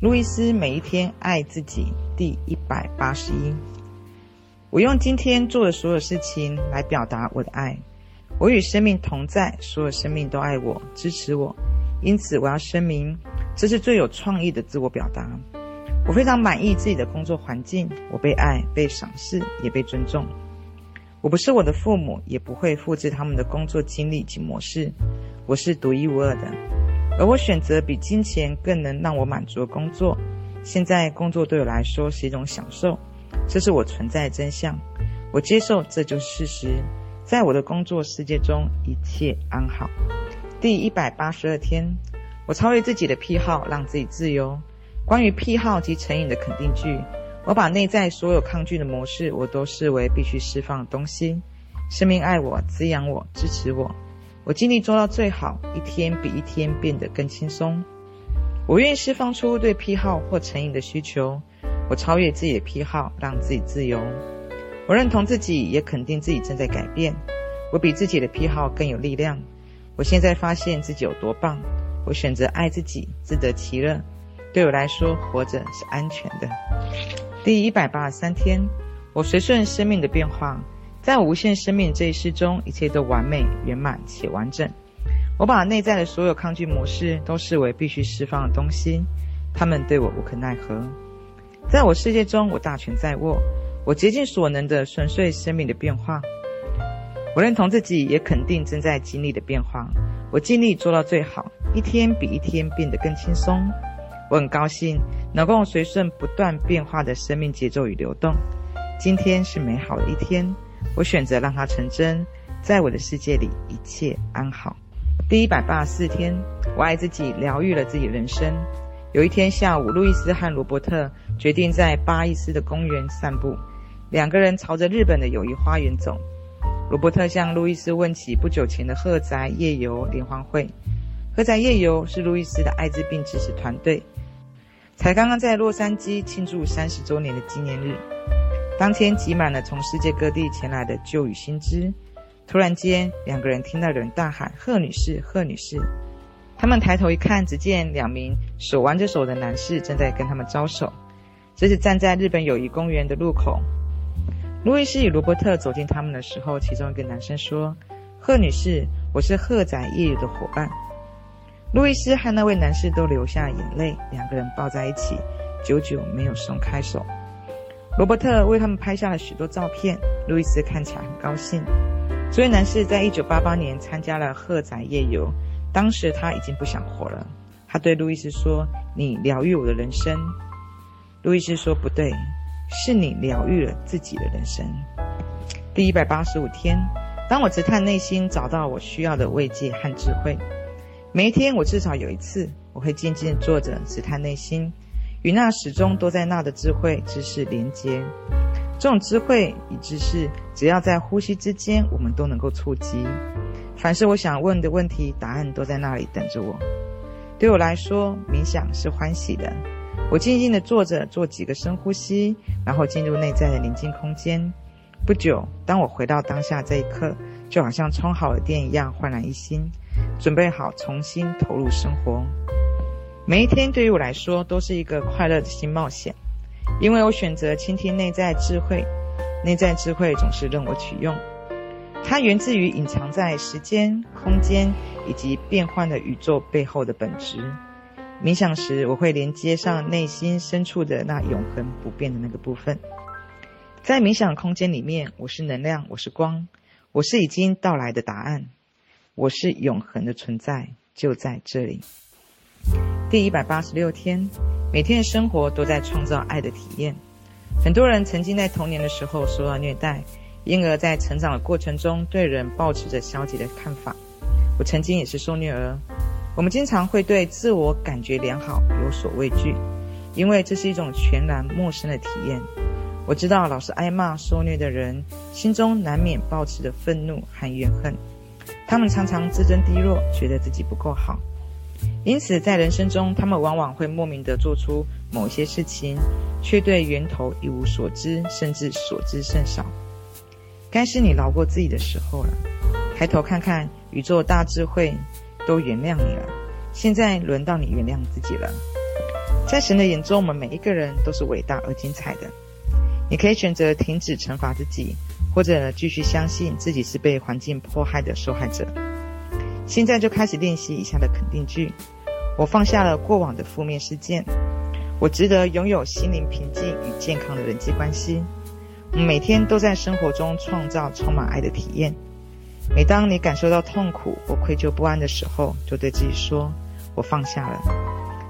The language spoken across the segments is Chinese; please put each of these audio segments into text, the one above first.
路易斯每一天爱自己第一百八十一。我用今天做的所有事情来表达我的爱。我与生命同在，所有生命都爱我、支持我。因此，我要声明，这是最有创意的自我表达。我非常满意自己的工作环境，我被爱、被赏识，也被尊重。我不是我的父母，也不会复制他们的工作经历及模式。我是独一无二的，而我选择比金钱更能让我满足的工作。现在工作对我来说是一种享受，这是我存在的真相。我接受这就是事实。在我的工作世界中，一切安好。第一百八十二天，我超越自己的癖好，让自己自由。关于癖好及成瘾的肯定句，我把内在所有抗拒的模式，我都视为必须释放的东西。生命爱我，滋养我，支持我。我尽力做到最好，一天比一天变得更轻松。我愿意释放出对癖好或成瘾的需求。我超越自己的癖好，让自己自由。我认同自己，也肯定自己正在改变。我比自己的癖好更有力量。我现在发现自己有多棒。我选择爱自己，自得其乐。对我来说，活着是安全的。第一百八十三天，我随顺生命的变化，在无限生命这一世中，一切都完美、圆满且完整。我把内在的所有抗拒模式都视为必须释放的东西，他们对我无可奈何。在我世界中，我大权在握，我竭尽所能的顺遂生命的变化。我认同自己，也肯定正在经历的变化。我尽力做到最好，一天比一天变得更轻松。我很高兴能够随顺不断变化的生命节奏与流动。今天是美好的一天，我选择让它成真。在我的世界里，一切安好。第一百八十四天，我爱自己，疗愈了自己人生。有一天下午，路易斯和罗伯特决定在巴伊斯的公园散步。两个人朝着日本的友谊花园走。罗伯特向路易斯问起不久前的贺宅夜游联欢会。贺宅夜游是路易斯的艾滋病支持团队。才刚刚在洛杉矶庆祝三十周年的纪念日，当天挤满了从世界各地前来的旧与新知。突然间，两个人听到有人大喊：“贺女士，贺女士！”他们抬头一看，只见两名手挽着手的男士正在跟他们招手。这是站在日本友谊公园的路口。路易斯与罗伯特走近他们的时候，其中一个男生说：“贺女士，我是贺仔夜游的伙伴。”路易斯和那位男士都流下眼泪，两个人抱在一起，久久没有松开手。罗伯特为他们拍下了许多照片，路易斯看起来很高兴。这位男士在一九八八年参加了贺宅夜游，当时他已经不想活了。他对路易斯说：“你疗愈我的人生。”路易斯说：“不对，是你疗愈了自己的人生。”第一百八十五天，当我直探内心，找到我需要的慰藉和智慧。每一天，我至少有一次，我会静静坐着，直探内心，与那始终都在那的智慧、知识连接。这种智慧与知识，只要在呼吸之间，我们都能够触及。凡是我想问的问题，答案都在那里等着我。对我来说，冥想是欢喜的。我静静地坐着，做几个深呼吸，然后进入内在的宁静空间。不久，当我回到当下这一刻，就好像充好了电一样，焕然一新。准备好重新投入生活，每一天对于我来说都是一个快乐的新冒险，因为我选择倾听内在智慧，内在智慧总是任我取用，它源自于隐藏在时间、空间以及变换的宇宙背后的本质。冥想时，我会连接上内心深处的那永恒不变的那个部分，在冥想空间里面，我是能量，我是光，我是已经到来的答案。我是永恒的存在，就在这里。第一百八十六天，每天的生活都在创造爱的体验。很多人曾经在童年的时候受到虐待，因而在成长的过程中对人抱持着消极的看法。我曾经也是受虐儿。我们经常会对自我感觉良好有所畏惧，因为这是一种全然陌生的体验。我知道老是挨骂受虐的人，心中难免抱持着愤怒和怨恨。他们常常自尊低落，觉得自己不够好，因此在人生中，他们往往会莫名地做出某些事情，却对源头一无所知，甚至所知甚少。该是你饶过自己的时候了。抬头看看，宇宙大智慧都原谅你了，现在轮到你原谅自己了。在神的眼中，我们每一个人都是伟大而精彩的。你可以选择停止惩罚自己，或者继续相信自己是被环境迫害的受害者。现在就开始练习以下的肯定句：我放下了过往的负面事件，我值得拥有心灵平静与健康的人际关系。每天都在生活中创造充满爱的体验。每当你感受到痛苦或愧疚不安的时候，就对自己说：“我放下了。”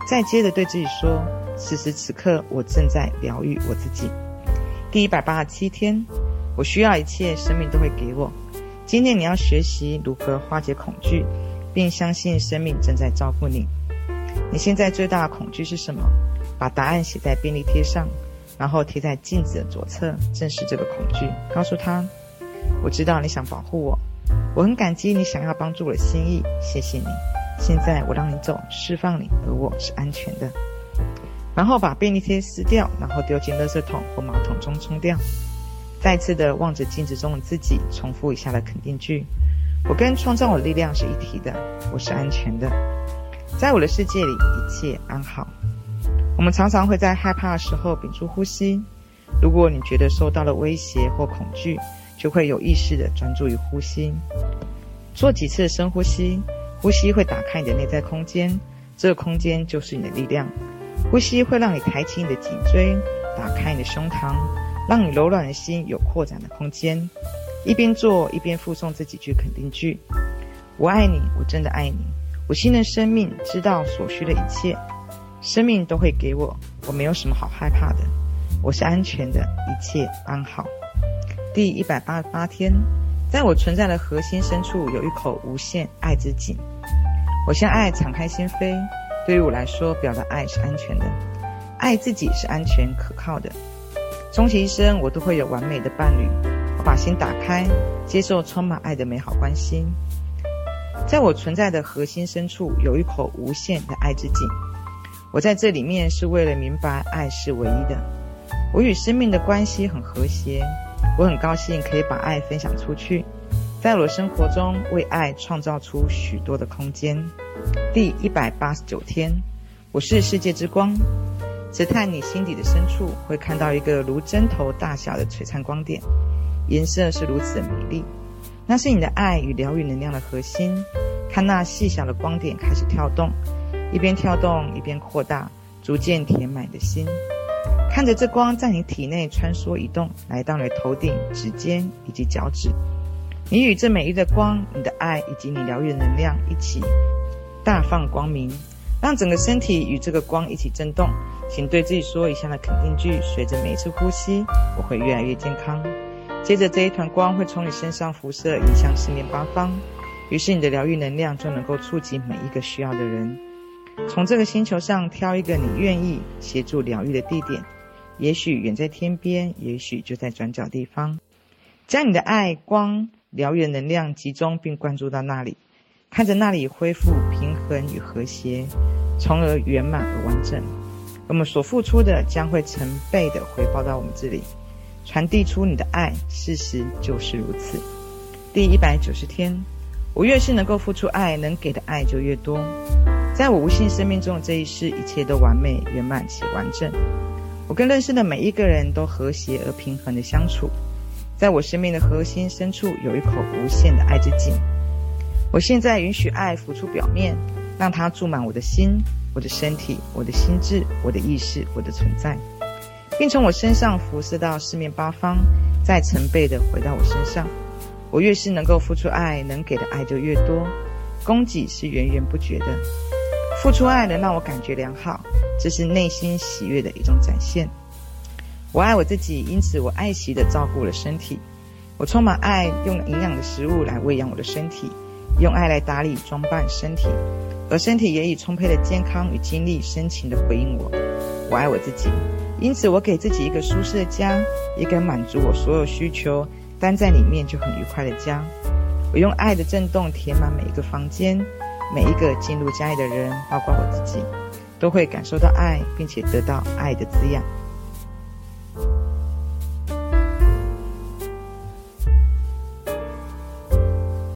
再接着对自己说：“此时此刻，我正在疗愈我自己。”第一百八十七天，我需要一切，生命都会给我。今天你要学习如何化解恐惧，并相信生命正在照顾你。你现在最大的恐惧是什么？把答案写在便利贴上，然后贴在镜子的左侧，正视这个恐惧，告诉他：“我知道你想保护我。”我很感激你想要帮助我的心意，谢谢你。现在我让你走，释放你，而我是安全的。然后把便利贴撕掉，然后丢进垃圾桶或马桶中冲掉。再次的望着镜子中的自己，重复以下的肯定句：我跟创造我的力量是一体的，我是安全的，在我的世界里一切安好。我们常常会在害怕的时候屏住呼吸。如果你觉得受到了威胁或恐惧，就会有意识地专注于呼吸，做几次深呼吸，呼吸会打开你的内在空间，这个空间就是你的力量。呼吸会让你抬起你的颈椎，打开你的胸膛，让你柔软的心有扩展的空间。一边做一边附送这几句肯定句：我爱你，我真的爱你。我新的生命知道所需的一切，生命都会给我，我没有什么好害怕的，我是安全的，一切安好。第一百八十八天，在我存在的核心深处有一口无限爱之井，我向爱敞开心扉。对于我来说，表达爱是安全的，爱自己是安全可靠的。终其一生，我都会有完美的伴侣。我把心打开，接受充满爱的美好关系。在我存在的核心深处有一口无限的爱之井，我在这里面是为了明白爱是唯一的。我与生命的关系很和谐。我很高兴可以把爱分享出去，在我的生活中为爱创造出许多的空间。第一百八十九天，我是世界之光。直探你心底的深处，会看到一个如针头大小的璀璨光点，颜色是如此的美丽。那是你的爱与疗愈能量的核心。看那细小的光点开始跳动，一边跳动一边扩大，逐渐填满的心。看着这光在你体内穿梭移动，来到你的头顶、指尖以及脚趾。你与这美丽的光、你的爱以及你疗愈能量一起大放光明，让整个身体与这个光一起震动。请对自己说以下的肯定句：随着每一次呼吸，我会越来越健康。接着这一团光会从你身上辐射，影响四面八方，于是你的疗愈能量就能够触及每一个需要的人。从这个星球上挑一个你愿意协助疗愈的地点。也许远在天边，也许就在转角地方，将你的爱、光、疗愈能量集中并灌注到那里，看着那里恢复平衡与和谐，从而圆满而完整。我们所付出的将会成倍的回报到我们这里，传递出你的爱。事实就是如此。第一百九十天，我越是能够付出爱，能给的爱就越多。在我无限生命中的这一世，一切都完美、圆满且完整。我跟认识的每一个人都和谐而平衡的相处，在我生命的核心深处有一口无限的爱之井。我现在允许爱浮出表面，让它注满我的心、我的身体、我的心智、我的意识、我的存在，并从我身上辐射到四面八方，再成倍的回到我身上。我越是能够付出爱，能给的爱就越多，供给是源源不绝的。付出爱能让我感觉良好。这是内心喜悦的一种展现。我爱我自己，因此我爱惜地照顾了身体。我充满爱，用营养的食物来喂养我的身体，用爱来打理装扮身体，而身体也以充沛的健康与精力深情地回应我。我爱我自己，因此我给自己一个舒适的家，一个满足我所有需求，待在里面就很愉快的家。我用爱的震动填满每一个房间，每一个进入家里的人，包括我自己。都会感受到爱，并且得到爱的滋养。